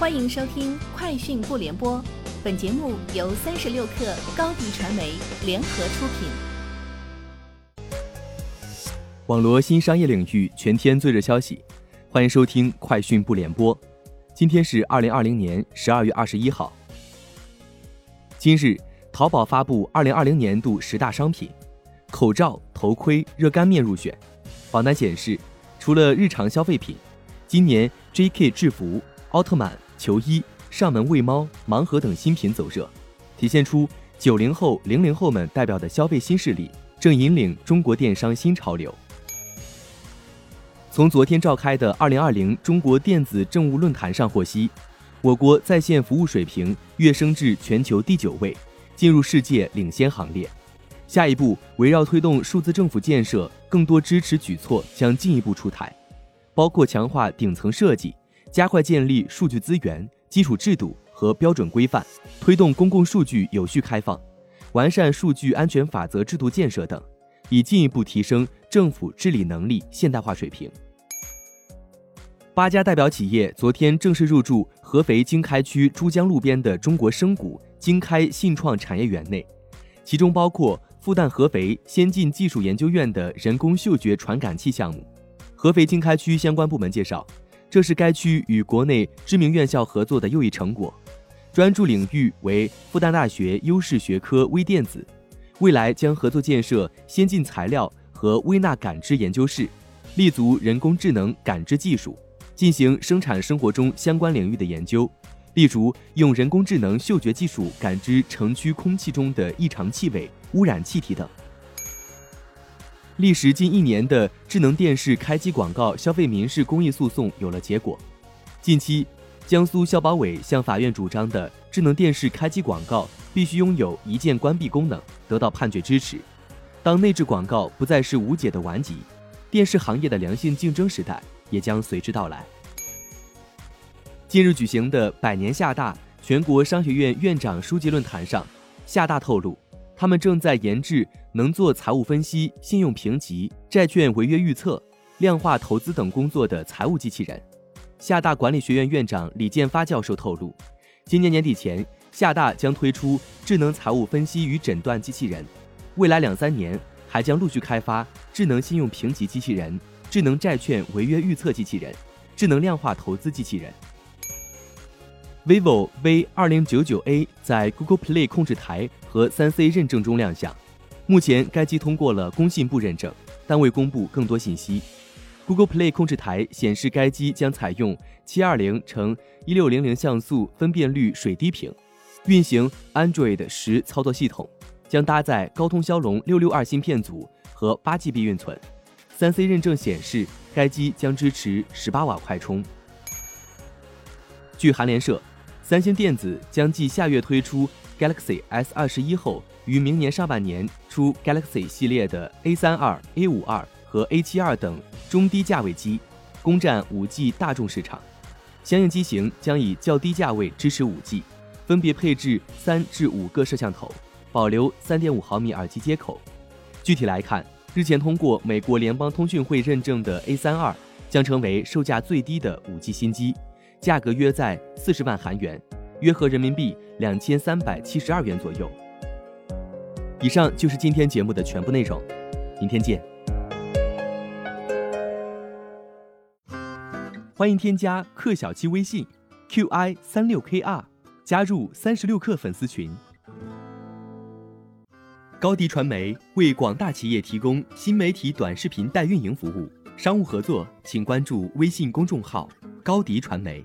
欢迎收听《快讯不联播》，本节目由三十六克高低传媒联合出品。网罗新商业领域全天最热消息，欢迎收听《快讯不联播》。今天是二零二零年十二月二十一号。今日，淘宝发布二零二零年度十大商品，口罩、头盔、热干面入选。榜单显示，除了日常消费品，今年 J.K. 制服、奥特曼。球衣、上门喂猫、盲盒等新品走热，体现出九零后、零零后们代表的消费新势力正引领中国电商新潮流。从昨天召开的二零二零中国电子政务论坛上获悉，我国在线服务水平跃升至全球第九位，进入世界领先行列。下一步，围绕推动数字政府建设，更多支持举措将进一步出台，包括强化顶层设计。加快建立数据资源基础制度和标准规范，推动公共数据有序开放，完善数据安全法则制度建设等，以进一步提升政府治理能力现代化水平。八家代表企业昨天正式入驻合肥经开区珠江路边的中国深谷经开信创产业园内，其中包括复旦合肥先进技术研究院的人工嗅觉传感器项目。合肥经开区相关部门介绍。这是该区与国内知名院校合作的又一成果，专注领域为复旦大学优势学科微电子，未来将合作建设先进材料和微纳感知研究室，立足人工智能感知技术，进行生产生活中相关领域的研究，例如用人工智能嗅觉技术感知城区空气中的异常气味、污染气体等。历时近一年的智能电视开机广告消费民事公益诉讼有了结果。近期，江苏消保委向法院主张的智能电视开机广告必须拥有一键关闭功能得到判决支持。当内置广告不再是无解的顽疾，电视行业的良性竞争时代也将随之到来。近日举行的百年厦大全国商学院院长书记论坛上，厦大透露。他们正在研制能做财务分析、信用评级、债券违约预测、量化投资等工作的财务机器人。厦大管理学院院长李建发教授透露，今年年底前，厦大将推出智能财务分析与诊断机器人，未来两三年还将陆续开发智能信用评级机器人、智能债券违约预测机器人、智能量化投资机器人。Vivo V 二零九九 A 在 Google Play 控制台和三 C 认证中亮相，目前该机通过了工信部认证，但未公布更多信息。Google Play 控制台显示该机将采用七二零乘一六零零像素分辨率水滴屏，运行 Android 十操作系统，将搭载高通骁龙六六二芯片组和八 GB 运存。三 C 认证显示该机将支持十八瓦快充。据韩联社。三星电子将继下月推出 Galaxy S 二十一后，于明年上半年出 Galaxy 系列的 A 三二、A 五二和 A 七二等中低价位机，攻占五 G 大众市场。相应机型将以较低价位支持五 G，分别配置三至五个摄像头，保留三点五毫米耳机接口。具体来看，日前通过美国联邦通讯会认证的 A 三二将成为售价最低的五 G 新机。价格约在四十万韩元，约合人民币两千三百七十二元左右。以上就是今天节目的全部内容，明天见。欢迎添加克小七微信，qi 三六 kr，加入三十六氪粉丝群。高迪传媒为广大企业提供新媒体短视频代运营服务，商务合作请关注微信公众号高迪传媒。